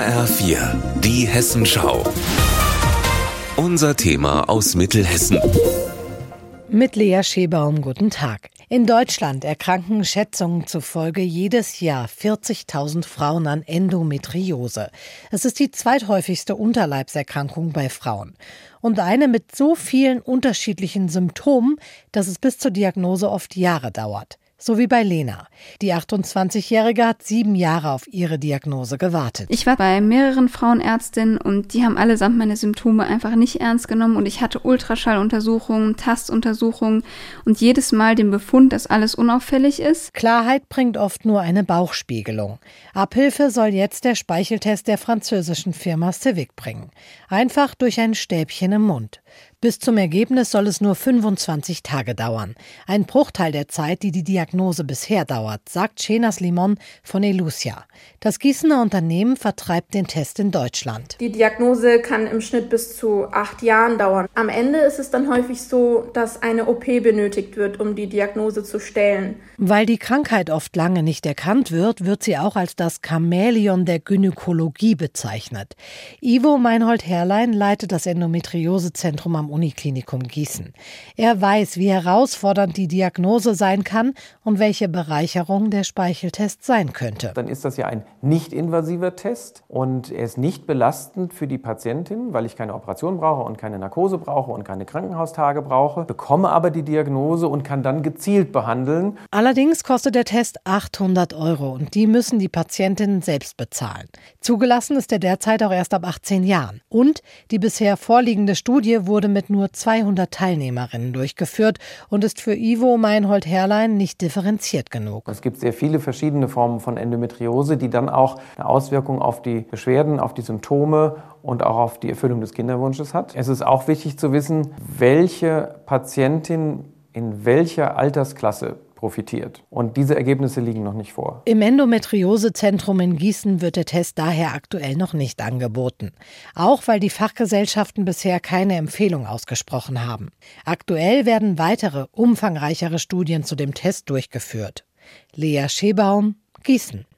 HR4, die Hessenschau. Unser Thema aus Mittelhessen. Mit Lea Schebaum, guten Tag. In Deutschland erkranken Schätzungen zufolge jedes Jahr 40.000 Frauen an Endometriose. Es ist die zweithäufigste Unterleibserkrankung bei Frauen. Und eine mit so vielen unterschiedlichen Symptomen, dass es bis zur Diagnose oft Jahre dauert. So wie bei Lena. Die 28-Jährige hat sieben Jahre auf ihre Diagnose gewartet. Ich war bei mehreren Frauenärztinnen und die haben allesamt meine Symptome einfach nicht ernst genommen und ich hatte Ultraschalluntersuchungen, Tastuntersuchungen und jedes Mal den Befund, dass alles unauffällig ist. Klarheit bringt oft nur eine Bauchspiegelung. Abhilfe soll jetzt der Speicheltest der französischen Firma Civic bringen. Einfach durch ein Stäbchen im Mund. Bis zum Ergebnis soll es nur 25 Tage dauern. Ein Bruchteil der Zeit, die die Diagnose bisher dauert, sagt Shenas Limon von Elucia. Das Gießener Unternehmen vertreibt den Test in Deutschland. Die Diagnose kann im Schnitt bis zu acht Jahren dauern. Am Ende ist es dann häufig so, dass eine OP benötigt wird, um die Diagnose zu stellen. Weil die Krankheit oft lange nicht erkannt wird, wird sie auch als das Chamäleon der Gynäkologie bezeichnet. Ivo Meinhold-Herrlein leitet das Endometriosezentrum am Uniklinikum Gießen. Er weiß, wie herausfordernd die Diagnose sein kann und welche Bereicherung der Speicheltest sein könnte. Dann ist das ja ein nicht-invasiver Test und er ist nicht belastend für die Patientin, weil ich keine Operation brauche und keine Narkose brauche und keine Krankenhaustage brauche, bekomme aber die Diagnose und kann dann gezielt behandeln. Allerdings kostet der Test 800 Euro und die müssen die Patientinnen selbst bezahlen. Zugelassen ist er derzeit auch erst ab 18 Jahren. Und die bisher vorliegende Studie wurde mit mit nur 200 Teilnehmerinnen durchgeführt und ist für Ivo Meinhold-Herrlein nicht differenziert genug. Es gibt sehr viele verschiedene Formen von Endometriose, die dann auch eine Auswirkung auf die Beschwerden, auf die Symptome und auch auf die Erfüllung des Kinderwunsches hat. Es ist auch wichtig zu wissen, welche Patientin in welcher Altersklasse profitiert. Und diese Ergebnisse liegen noch nicht vor. Im Endometriosezentrum in Gießen wird der Test daher aktuell noch nicht angeboten. Auch weil die Fachgesellschaften bisher keine Empfehlung ausgesprochen haben. Aktuell werden weitere, umfangreichere Studien zu dem Test durchgeführt. Lea Schebaum, Gießen.